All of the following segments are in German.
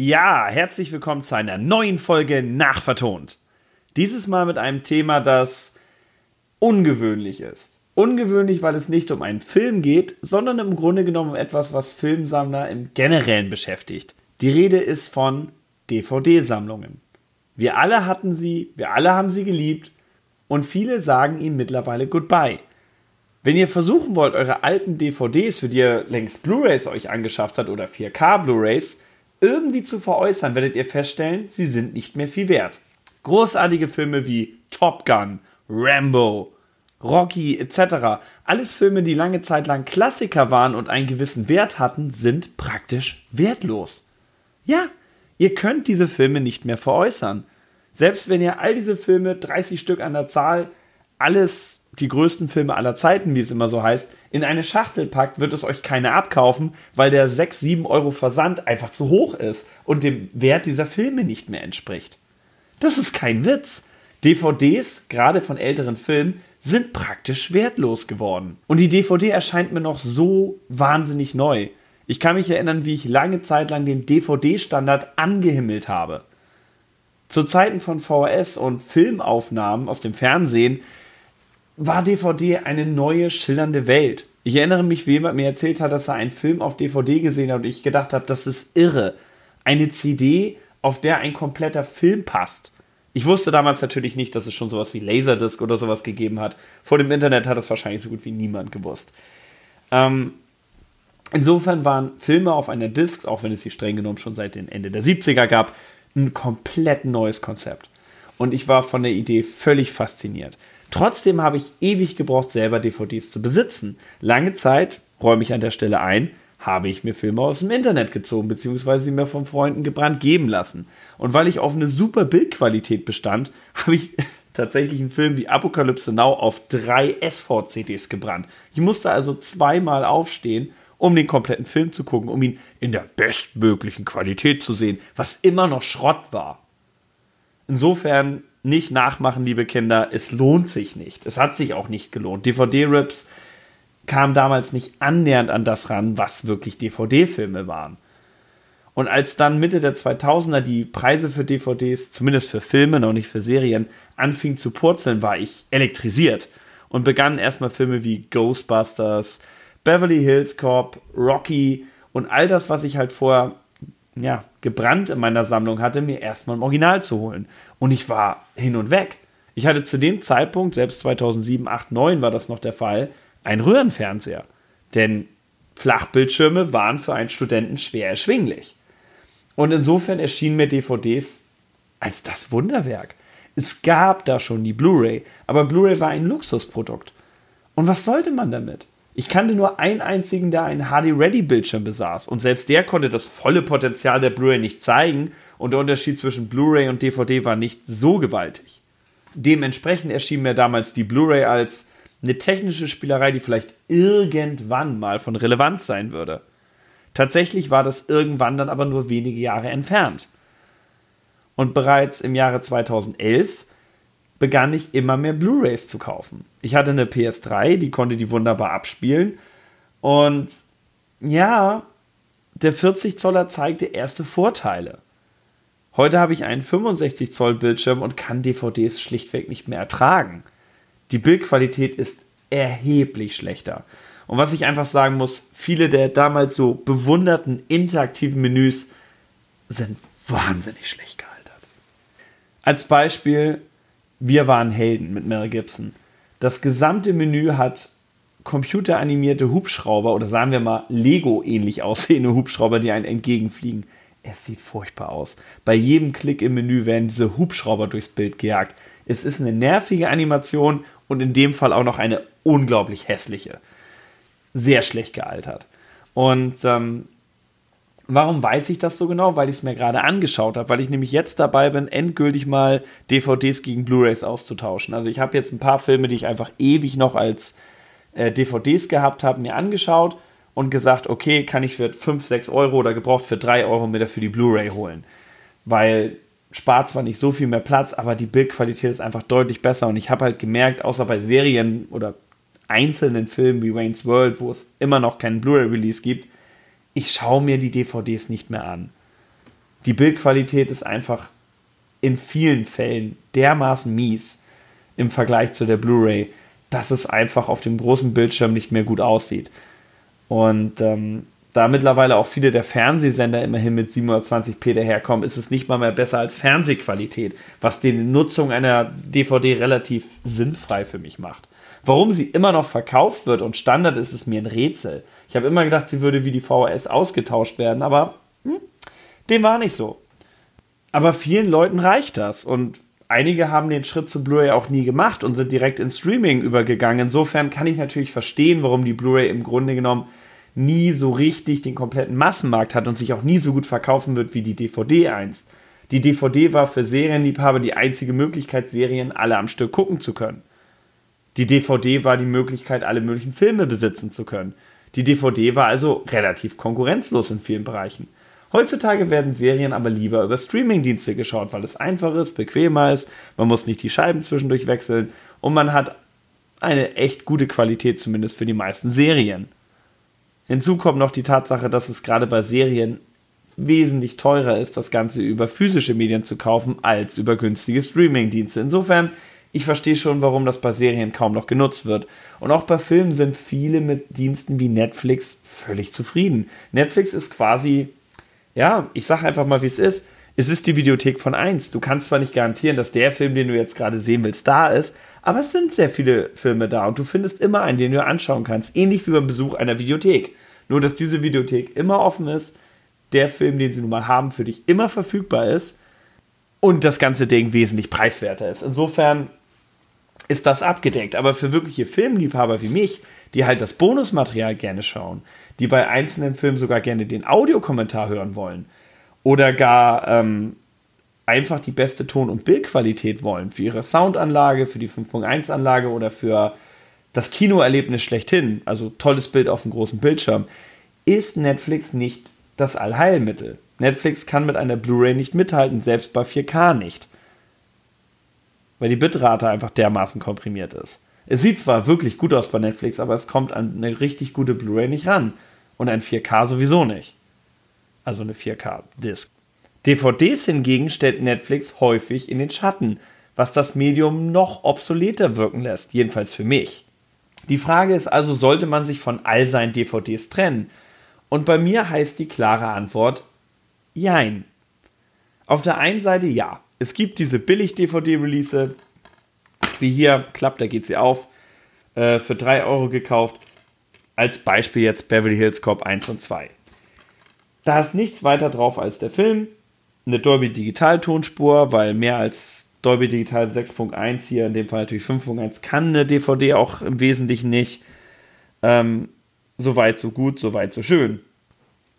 Ja, herzlich willkommen zu einer neuen Folge Nachvertont. Dieses Mal mit einem Thema, das ungewöhnlich ist. Ungewöhnlich, weil es nicht um einen Film geht, sondern im Grunde genommen um etwas, was Filmsammler im Generellen beschäftigt. Die Rede ist von DVD-Sammlungen. Wir alle hatten sie, wir alle haben sie geliebt und viele sagen ihnen mittlerweile Goodbye. Wenn ihr versuchen wollt, eure alten DVDs, für die ihr längst Blu-rays euch angeschafft habt oder 4K Blu-rays, irgendwie zu veräußern, werdet ihr feststellen, sie sind nicht mehr viel wert. Großartige Filme wie Top Gun, Rambo, Rocky etc., alles Filme, die lange Zeit lang Klassiker waren und einen gewissen Wert hatten, sind praktisch wertlos. Ja, ihr könnt diese Filme nicht mehr veräußern. Selbst wenn ihr all diese Filme, 30 Stück an der Zahl, alles die größten Filme aller Zeiten, wie es immer so heißt, in eine Schachtel packt, wird es euch keiner abkaufen, weil der 6, 7 Euro Versand einfach zu hoch ist und dem Wert dieser Filme nicht mehr entspricht. Das ist kein Witz. DVDs, gerade von älteren Filmen, sind praktisch wertlos geworden. Und die DVD erscheint mir noch so wahnsinnig neu. Ich kann mich erinnern, wie ich lange Zeit lang den DVD-Standard angehimmelt habe. Zu Zeiten von VHS und Filmaufnahmen aus dem Fernsehen war DVD eine neue, schillernde Welt. Ich erinnere mich, wie jemand mir erzählt hat, dass er einen Film auf DVD gesehen hat und ich gedacht habe, das ist irre. Eine CD, auf der ein kompletter Film passt. Ich wusste damals natürlich nicht, dass es schon sowas wie Laserdisc oder sowas gegeben hat. Vor dem Internet hat es wahrscheinlich so gut wie niemand gewusst. Ähm, insofern waren Filme auf einer Disc, auch wenn es sie streng genommen schon seit den Ende der 70er gab, ein komplett neues Konzept. Und ich war von der Idee völlig fasziniert. Trotzdem habe ich ewig gebraucht, selber DVDs zu besitzen. Lange Zeit, räume ich an der Stelle ein, habe ich mir Filme aus dem Internet gezogen, beziehungsweise sie mir von Freunden gebrannt geben lassen. Und weil ich auf eine super Bildqualität bestand, habe ich tatsächlich einen Film wie Apokalypse Now auf drei SV-CDs gebrannt. Ich musste also zweimal aufstehen, um den kompletten Film zu gucken, um ihn in der bestmöglichen Qualität zu sehen, was immer noch Schrott war. Insofern nicht nachmachen, liebe Kinder. Es lohnt sich nicht. Es hat sich auch nicht gelohnt. DVD-Rips kamen damals nicht annähernd an das ran, was wirklich DVD-Filme waren. Und als dann Mitte der 2000er die Preise für DVDs, zumindest für Filme, noch nicht für Serien, anfingen zu purzeln, war ich elektrisiert und begannen erstmal Filme wie Ghostbusters, Beverly Hills Cop, Rocky und all das, was ich halt vorher ja, gebrannt in meiner Sammlung hatte, mir erstmal ein Original zu holen. Und ich war hin und weg. Ich hatte zu dem Zeitpunkt, selbst 2007, 8, 9 war das noch der Fall, einen Röhrenfernseher. Denn Flachbildschirme waren für einen Studenten schwer erschwinglich. Und insofern erschienen mir DVDs als das Wunderwerk. Es gab da schon die Blu-ray, aber Blu-ray war ein Luxusprodukt. Und was sollte man damit? Ich kannte nur einen einzigen, der einen HD-Ready-Bildschirm besaß. Und selbst der konnte das volle Potenzial der Blu-ray nicht zeigen. Und der Unterschied zwischen Blu-ray und DVD war nicht so gewaltig. Dementsprechend erschien mir damals die Blu-ray als eine technische Spielerei, die vielleicht irgendwann mal von Relevanz sein würde. Tatsächlich war das irgendwann dann aber nur wenige Jahre entfernt. Und bereits im Jahre 2011 begann ich immer mehr Blu-rays zu kaufen. Ich hatte eine PS3, die konnte die wunderbar abspielen. Und ja, der 40 Zoller zeigte erste Vorteile. Heute habe ich einen 65 Zoll Bildschirm und kann DVDs schlichtweg nicht mehr ertragen. Die Bildqualität ist erheblich schlechter. Und was ich einfach sagen muss, viele der damals so bewunderten interaktiven Menüs sind wahnsinnig schlecht gealtert. Als Beispiel wir waren Helden mit Mel Gibson. Das gesamte Menü hat computeranimierte Hubschrauber oder sagen wir mal Lego-ähnlich aussehende Hubschrauber, die einen entgegenfliegen. Es sieht furchtbar aus. Bei jedem Klick im Menü werden diese Hubschrauber durchs Bild gejagt. Es ist eine nervige Animation und in dem Fall auch noch eine unglaublich hässliche. Sehr schlecht gealtert. Und ähm, Warum weiß ich das so genau? Weil ich es mir gerade angeschaut habe, weil ich nämlich jetzt dabei bin, endgültig mal DVDs gegen Blu-rays auszutauschen. Also ich habe jetzt ein paar Filme, die ich einfach ewig noch als äh, DVDs gehabt habe, mir angeschaut und gesagt, okay, kann ich für 5, 6 Euro oder gebraucht für 3 Euro mir dafür die Blu-ray holen. Weil spart zwar nicht so viel mehr Platz, aber die Bildqualität ist einfach deutlich besser und ich habe halt gemerkt, außer bei Serien oder einzelnen Filmen wie Wayne's World, wo es immer noch keinen Blu-ray-Release gibt, ich schaue mir die DVDs nicht mehr an. Die Bildqualität ist einfach in vielen Fällen dermaßen mies im Vergleich zu der Blu-ray, dass es einfach auf dem großen Bildschirm nicht mehr gut aussieht. Und ähm, da mittlerweile auch viele der Fernsehsender immerhin mit 720p daherkommen, ist es nicht mal mehr besser als Fernsehqualität, was die Nutzung einer DVD relativ sinnfrei für mich macht. Warum sie immer noch verkauft wird und Standard ist, ist mir ein Rätsel. Ich habe immer gedacht, sie würde wie die VHS ausgetauscht werden, aber hm, dem war nicht so. Aber vielen Leuten reicht das und einige haben den Schritt zu Blu-ray auch nie gemacht und sind direkt ins Streaming übergegangen. Insofern kann ich natürlich verstehen, warum die Blu-ray im Grunde genommen nie so richtig den kompletten Massenmarkt hat und sich auch nie so gut verkaufen wird wie die DVD einst. Die DVD war für Serienliebhaber die einzige Möglichkeit, Serien alle am Stück gucken zu können. Die DVD war die Möglichkeit, alle möglichen Filme besitzen zu können. Die DVD war also relativ konkurrenzlos in vielen Bereichen. Heutzutage werden Serien aber lieber über Streamingdienste geschaut, weil es einfach ist, bequemer ist, man muss nicht die Scheiben zwischendurch wechseln und man hat eine echt gute Qualität zumindest für die meisten Serien. Hinzu kommt noch die Tatsache, dass es gerade bei Serien wesentlich teurer ist, das Ganze über physische Medien zu kaufen, als über günstige Streamingdienste. Insofern, ich verstehe schon, warum das bei Serien kaum noch genutzt wird. Und auch bei Filmen sind viele mit Diensten wie Netflix völlig zufrieden. Netflix ist quasi, ja, ich sage einfach mal, wie es ist. Es ist die Videothek von 1. Du kannst zwar nicht garantieren, dass der Film, den du jetzt gerade sehen willst, da ist, aber es sind sehr viele Filme da und du findest immer einen, den du anschauen kannst. Ähnlich wie beim Besuch einer Videothek. Nur, dass diese Videothek immer offen ist, der Film, den sie nun mal haben, für dich immer verfügbar ist und das ganze Ding wesentlich preiswerter ist. Insofern ist das abgedeckt. Aber für wirkliche Filmliebhaber wie mich, die halt das Bonusmaterial gerne schauen, die bei einzelnen Filmen sogar gerne den Audiokommentar hören wollen oder gar ähm, einfach die beste Ton- und Bildqualität wollen für ihre Soundanlage, für die 5.1-Anlage oder für das Kinoerlebnis schlechthin, also tolles Bild auf dem großen Bildschirm, ist Netflix nicht das Allheilmittel. Netflix kann mit einer Blu-ray nicht mithalten, selbst bei 4K nicht. Weil die Bitrate einfach dermaßen komprimiert ist. Es sieht zwar wirklich gut aus bei Netflix, aber es kommt an eine richtig gute Blu-ray nicht ran. Und ein 4K sowieso nicht. Also eine 4K-Disc. DVDs hingegen stellt Netflix häufig in den Schatten, was das Medium noch obsoleter wirken lässt, jedenfalls für mich. Die Frage ist also, sollte man sich von all seinen DVDs trennen? Und bei mir heißt die klare Antwort Jein. Auf der einen Seite ja, es gibt diese Billig-DVD-Release, wie hier, klappt, da geht sie auf, äh, für 3 Euro gekauft. Als Beispiel jetzt Beverly Hills Cop 1 und 2. Da ist nichts weiter drauf als der Film, eine Dolby Digital Tonspur, weil mehr als Dolby Digital 6.1 hier, in dem Fall natürlich 5.1, kann eine DVD auch im Wesentlichen nicht. Ähm, Soweit, so gut, soweit, so schön.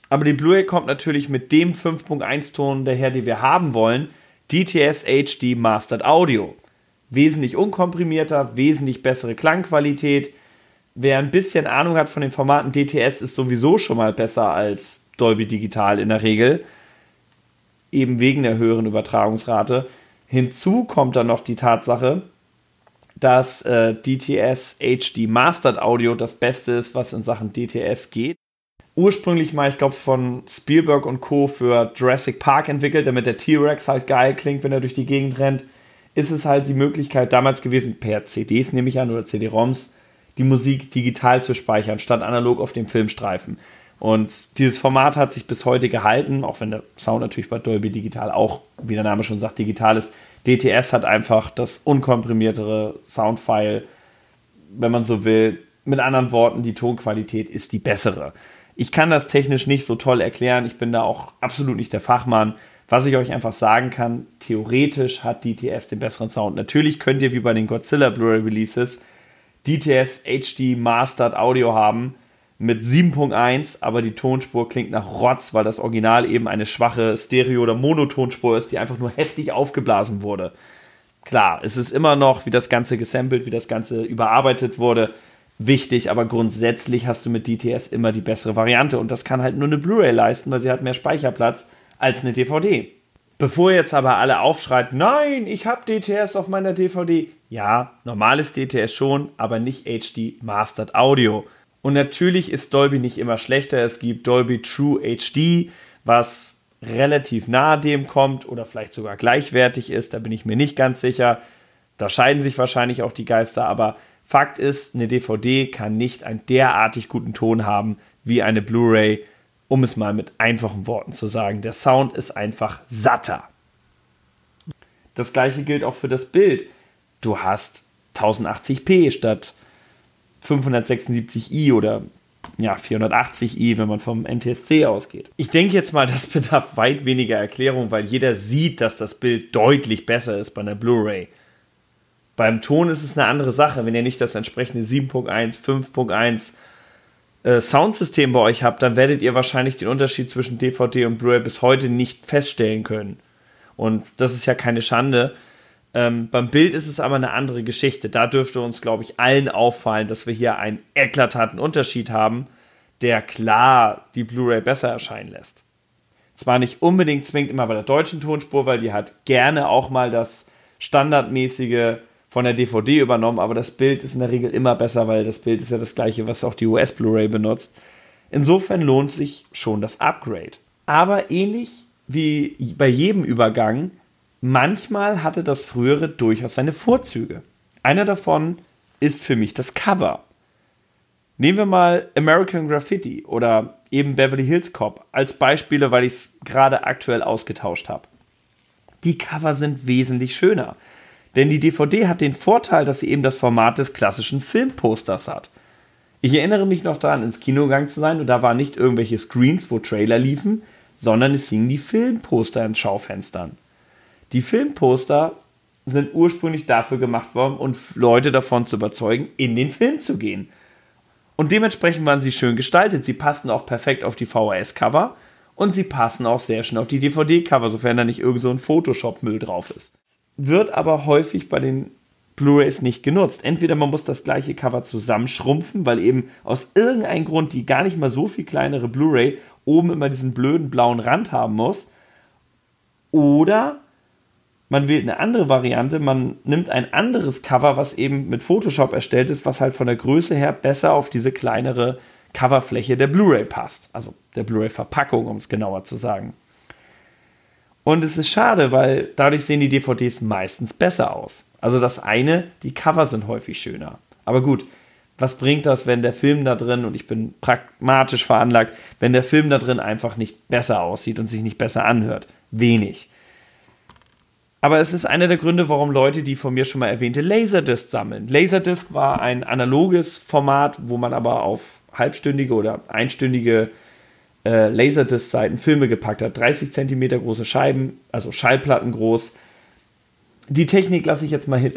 Aber die Blu-ray kommt natürlich mit dem 5.1 Ton daher, den wir haben wollen, DTS HD Mastered Audio. Wesentlich unkomprimierter, wesentlich bessere Klangqualität. Wer ein bisschen Ahnung hat von den Formaten DTS ist sowieso schon mal besser als Dolby Digital in der Regel eben wegen der höheren Übertragungsrate. Hinzu kommt dann noch die Tatsache, dass äh, DTS HD Mastered Audio das Beste ist, was in Sachen DTS geht. Ursprünglich mal, ich glaube, von Spielberg und Co. für Jurassic Park entwickelt, damit der T-Rex halt geil klingt, wenn er durch die Gegend rennt, ist es halt die Möglichkeit damals gewesen, per CDs nehme ich an oder CD-ROMs, die Musik digital zu speichern, statt analog auf dem Filmstreifen. Und dieses Format hat sich bis heute gehalten, auch wenn der Sound natürlich bei Dolby Digital auch, wie der Name schon sagt, digital ist. DTS hat einfach das unkomprimiertere Soundfile, wenn man so will. Mit anderen Worten, die Tonqualität ist die bessere. Ich kann das technisch nicht so toll erklären. Ich bin da auch absolut nicht der Fachmann. Was ich euch einfach sagen kann, theoretisch hat DTS den besseren Sound. Natürlich könnt ihr wie bei den Godzilla Blu-ray Releases DTS HD Mastered Audio haben mit 7.1, aber die Tonspur klingt nach Rotz, weil das Original eben eine schwache Stereo- oder Monotonspur ist, die einfach nur heftig aufgeblasen wurde. Klar, es ist immer noch, wie das Ganze gesampelt, wie das Ganze überarbeitet wurde, wichtig, aber grundsätzlich hast du mit DTS immer die bessere Variante und das kann halt nur eine Blu-ray leisten, weil sie hat mehr Speicherplatz als eine DVD. Bevor jetzt aber alle aufschreit, nein, ich habe DTS auf meiner DVD. Ja, normales DTS schon, aber nicht HD Mastered Audio. Und natürlich ist Dolby nicht immer schlechter. Es gibt Dolby True HD, was relativ nahe dem kommt oder vielleicht sogar gleichwertig ist, da bin ich mir nicht ganz sicher. Da scheiden sich wahrscheinlich auch die Geister, aber Fakt ist, eine DVD kann nicht einen derartig guten Ton haben wie eine Blu-ray, um es mal mit einfachen Worten zu sagen. Der Sound ist einfach satter. Das gleiche gilt auch für das Bild. Du hast 1080p statt 576i oder ja, 480i, wenn man vom NTSC ausgeht. Ich denke jetzt mal, das bedarf weit weniger Erklärung, weil jeder sieht, dass das Bild deutlich besser ist bei einer Blu-ray. Beim Ton ist es eine andere Sache, wenn ihr nicht das entsprechende 7.1, 5.1 äh, Soundsystem bei euch habt, dann werdet ihr wahrscheinlich den Unterschied zwischen DVD und Blu-ray bis heute nicht feststellen können. Und das ist ja keine Schande. Ähm, beim Bild ist es aber eine andere Geschichte. Da dürfte uns, glaube ich, allen auffallen, dass wir hier einen eklatanten Unterschied haben, der klar die Blu-ray besser erscheinen lässt. Zwar nicht unbedingt zwingend immer bei der deutschen Tonspur, weil die hat gerne auch mal das standardmäßige von der DVD übernommen, aber das Bild ist in der Regel immer besser, weil das Bild ist ja das gleiche, was auch die US Blu-ray benutzt. Insofern lohnt sich schon das Upgrade. Aber ähnlich wie bei jedem Übergang manchmal hatte das frühere durchaus seine Vorzüge. Einer davon ist für mich das Cover. Nehmen wir mal American Graffiti oder eben Beverly Hills Cop als Beispiele, weil ich es gerade aktuell ausgetauscht habe. Die Cover sind wesentlich schöner. Denn die DVD hat den Vorteil, dass sie eben das Format des klassischen Filmposters hat. Ich erinnere mich noch daran, ins Kino gegangen zu sein und da waren nicht irgendwelche Screens, wo Trailer liefen, sondern es hingen die Filmposter in Schaufenstern. Die Filmposter sind ursprünglich dafür gemacht worden, um Leute davon zu überzeugen, in den Film zu gehen. Und dementsprechend waren sie schön gestaltet. Sie passten auch perfekt auf die VHS-Cover und sie passen auch sehr schön auf die DVD-Cover, sofern da nicht irgend so ein Photoshop-Müll drauf ist. Wird aber häufig bei den Blu-rays nicht genutzt. Entweder man muss das gleiche Cover zusammenschrumpfen, weil eben aus irgendeinem Grund die gar nicht mal so viel kleinere Blu-ray oben immer diesen blöden blauen Rand haben muss. Oder man wählt eine andere Variante, man nimmt ein anderes Cover, was eben mit Photoshop erstellt ist, was halt von der Größe her besser auf diese kleinere Coverfläche der Blu-ray passt. Also der Blu-ray-Verpackung, um es genauer zu sagen. Und es ist schade, weil dadurch sehen die DVDs meistens besser aus. Also das eine, die Cover sind häufig schöner. Aber gut, was bringt das, wenn der Film da drin, und ich bin pragmatisch veranlagt, wenn der Film da drin einfach nicht besser aussieht und sich nicht besser anhört? Wenig. Aber es ist einer der Gründe, warum Leute die von mir schon mal erwähnte Laserdisc sammeln. Laserdisc war ein analoges Format, wo man aber auf halbstündige oder einstündige äh, Laserdisc-Seiten Filme gepackt hat. 30 cm große Scheiben, also Schallplatten groß. Die Technik lasse ich jetzt mal äh,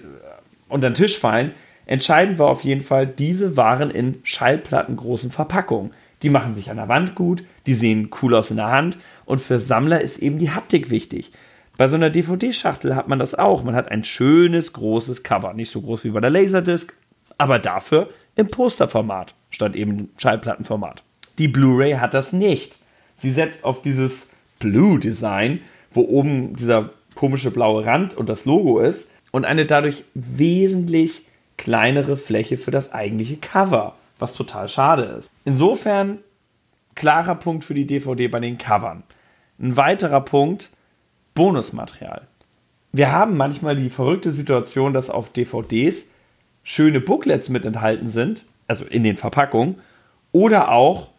unter den Tisch fallen. Entscheidend war auf jeden Fall, diese waren in schallplattengroßen Verpackungen. Die machen sich an der Wand gut, die sehen cool aus in der Hand und für Sammler ist eben die Haptik wichtig. Bei so einer DVD-Schachtel hat man das auch. Man hat ein schönes, großes Cover. Nicht so groß wie bei der Laserdisc, aber dafür im Posterformat statt eben Schallplattenformat. Die Blu-ray hat das nicht. Sie setzt auf dieses Blue-Design, wo oben dieser komische blaue Rand und das Logo ist und eine dadurch wesentlich kleinere Fläche für das eigentliche Cover, was total schade ist. Insofern klarer Punkt für die DVD bei den Covern. Ein weiterer Punkt, Bonusmaterial. Wir haben manchmal die verrückte Situation, dass auf DVDs schöne Booklets mit enthalten sind, also in den Verpackungen, oder auch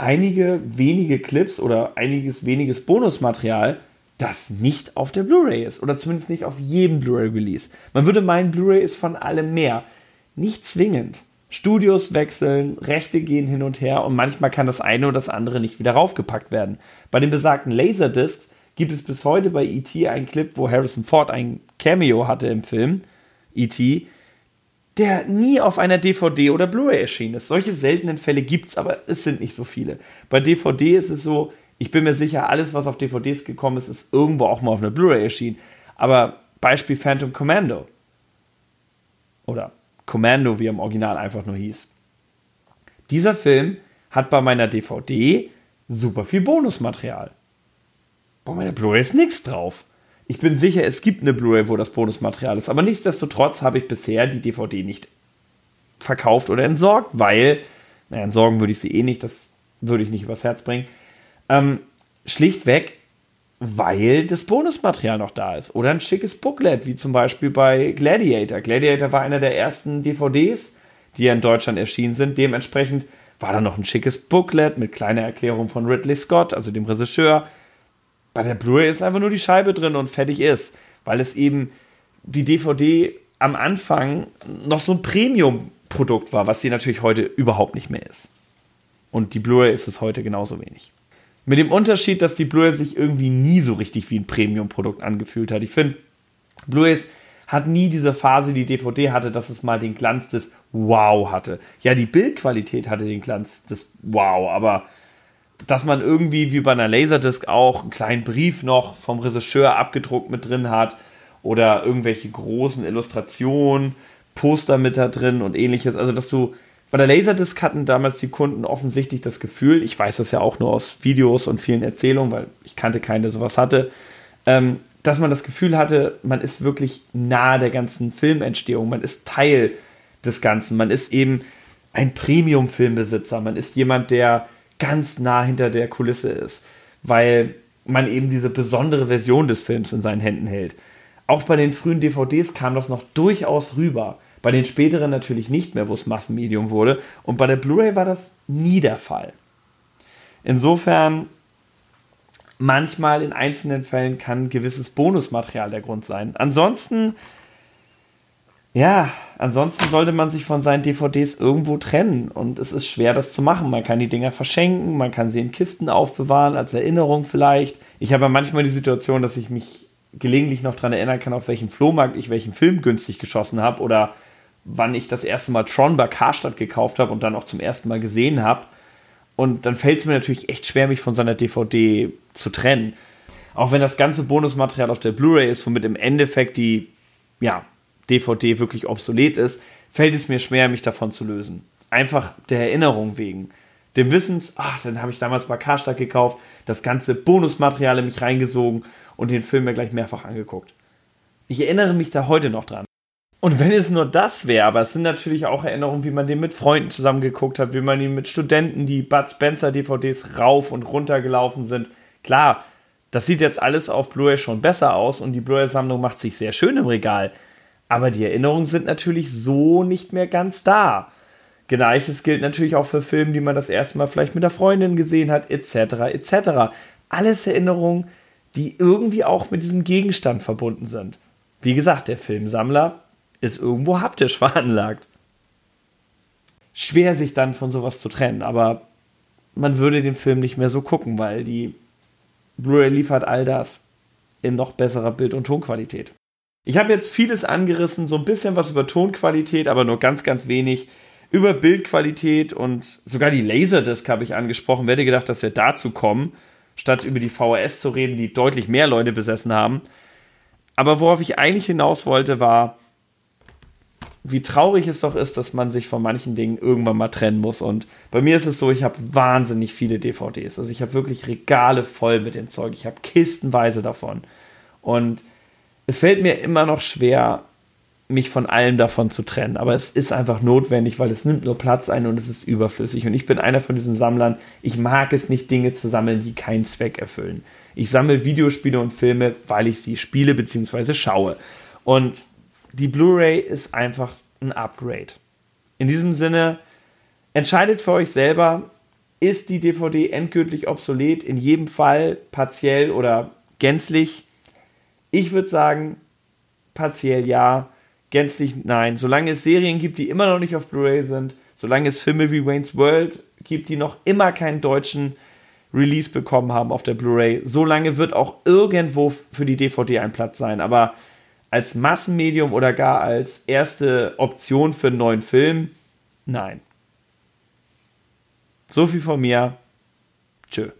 einige wenige Clips oder einiges weniges Bonusmaterial, das nicht auf der Blu-ray ist oder zumindest nicht auf jedem Blu-ray-Release. Man würde meinen, Blu-ray ist von allem mehr. Nicht zwingend. Studios wechseln, Rechte gehen hin und her und manchmal kann das eine oder das andere nicht wieder raufgepackt werden. Bei den besagten Laserdiscs gibt es bis heute bei E.T. einen Clip, wo Harrison Ford ein Cameo hatte im Film E.T., der nie auf einer DVD oder Blu-ray erschienen ist. Solche seltenen Fälle gibt es, aber es sind nicht so viele. Bei DVD ist es so, ich bin mir sicher, alles, was auf DVDs gekommen ist, ist irgendwo auch mal auf einer Blu-ray erschienen. Aber Beispiel Phantom Commando. Oder Commando, wie er im Original einfach nur hieß. Dieser Film hat bei meiner DVD super viel Bonusmaterial. Bei meiner Blu-ray ist nichts drauf. Ich bin sicher, es gibt eine Blu-ray, wo das Bonusmaterial ist, aber nichtsdestotrotz habe ich bisher die DVD nicht verkauft oder entsorgt, weil, naja, entsorgen würde ich sie eh nicht, das würde ich nicht übers Herz bringen. Ähm, schlichtweg, weil das Bonusmaterial noch da ist. Oder ein schickes Booklet, wie zum Beispiel bei Gladiator. Gladiator war einer der ersten DVDs, die ja in Deutschland erschienen sind. Dementsprechend war da noch ein schickes Booklet mit kleiner Erklärung von Ridley Scott, also dem Regisseur. Bei der Blu-ray ist einfach nur die Scheibe drin und fertig ist, weil es eben die DVD am Anfang noch so ein Premium-Produkt war, was sie natürlich heute überhaupt nicht mehr ist. Und die Blu-ray ist es heute genauso wenig. Mit dem Unterschied, dass die Blu-ray sich irgendwie nie so richtig wie ein Premium-Produkt angefühlt hat. Ich finde, Blu-rays hat nie diese Phase, die DVD hatte, dass es mal den Glanz des Wow hatte. Ja, die Bildqualität hatte den Glanz des Wow, aber dass man irgendwie wie bei einer Laserdisc auch einen kleinen Brief noch vom Regisseur abgedruckt mit drin hat oder irgendwelche großen Illustrationen, Poster mit da drin und ähnliches. Also, dass du bei der Laserdisc hatten damals die Kunden offensichtlich das Gefühl, ich weiß das ja auch nur aus Videos und vielen Erzählungen, weil ich kannte keinen, der sowas hatte, ähm, dass man das Gefühl hatte, man ist wirklich nahe der ganzen Filmentstehung, man ist Teil des Ganzen, man ist eben ein Premium-Filmbesitzer, man ist jemand, der ganz nah hinter der Kulisse ist, weil man eben diese besondere Version des Films in seinen Händen hält. Auch bei den frühen DVDs kam das noch durchaus rüber bei den späteren natürlich nicht mehr, wo es Massenmedium wurde. Und bei der Blu-ray war das nie der Fall. Insofern, manchmal in einzelnen Fällen kann gewisses Bonusmaterial der Grund sein. Ansonsten, ja, ansonsten sollte man sich von seinen DVDs irgendwo trennen. Und es ist schwer, das zu machen. Man kann die Dinger verschenken, man kann sie in Kisten aufbewahren, als Erinnerung vielleicht. Ich habe manchmal die Situation, dass ich mich gelegentlich noch daran erinnern kann, auf welchem Flohmarkt ich welchen Film günstig geschossen habe oder wann ich das erste Mal Tron bei Karstadt gekauft habe und dann auch zum ersten Mal gesehen habe. Und dann fällt es mir natürlich echt schwer, mich von seiner DVD zu trennen. Auch wenn das ganze Bonusmaterial auf der Blu-ray ist, womit im Endeffekt die ja, DVD wirklich obsolet ist, fällt es mir schwer, mich davon zu lösen. Einfach der Erinnerung wegen. Dem Wissens, ach, dann habe ich damals bei Karstadt gekauft, das ganze Bonusmaterial in mich reingesogen und den Film mir gleich mehrfach angeguckt. Ich erinnere mich da heute noch dran. Und wenn es nur das wäre, aber es sind natürlich auch Erinnerungen, wie man den mit Freunden zusammengeguckt hat, wie man ihn mit Studenten, die Bud Spencer DVDs rauf und runter gelaufen sind. Klar, das sieht jetzt alles auf Blu-ray schon besser aus und die Blu-ray-Sammlung macht sich sehr schön im Regal. Aber die Erinnerungen sind natürlich so nicht mehr ganz da. Gleiches gilt natürlich auch für Filme, die man das erste Mal vielleicht mit der Freundin gesehen hat, etc. etc. Alles Erinnerungen, die irgendwie auch mit diesem Gegenstand verbunden sind. Wie gesagt, der Filmsammler ist irgendwo haptisch veranlagt. Schwer sich dann von sowas zu trennen, aber man würde den Film nicht mehr so gucken, weil die Blu-ray liefert all das in noch besserer Bild- und Tonqualität. Ich habe jetzt vieles angerissen, so ein bisschen was über Tonqualität, aber nur ganz, ganz wenig über Bildqualität und sogar die Laserdisc habe ich angesprochen. Wer hätte gedacht, dass wir dazu kommen, statt über die VHS zu reden, die deutlich mehr Leute besessen haben. Aber worauf ich eigentlich hinaus wollte, war, wie traurig es doch ist, dass man sich von manchen Dingen irgendwann mal trennen muss. Und bei mir ist es so, ich habe wahnsinnig viele DVDs. Also ich habe wirklich Regale voll mit dem Zeug. Ich habe kistenweise davon. Und es fällt mir immer noch schwer, mich von allem davon zu trennen. Aber es ist einfach notwendig, weil es nimmt nur Platz ein und es ist überflüssig. Und ich bin einer von diesen Sammlern. Ich mag es nicht, Dinge zu sammeln, die keinen Zweck erfüllen. Ich sammle Videospiele und Filme, weil ich sie spiele bzw. schaue. Und die Blu-ray ist einfach ein Upgrade. In diesem Sinne, entscheidet für euch selber, ist die DVD endgültig obsolet, in jedem Fall partiell oder gänzlich? Ich würde sagen, partiell ja, gänzlich nein. Solange es Serien gibt, die immer noch nicht auf Blu-ray sind, solange es Filme wie Wayne's World gibt, die noch immer keinen deutschen Release bekommen haben auf der Blu-ray, solange wird auch irgendwo für die DVD ein Platz sein. Aber als Massenmedium oder gar als erste Option für einen neuen Film? Nein. So viel von mir. Tschö.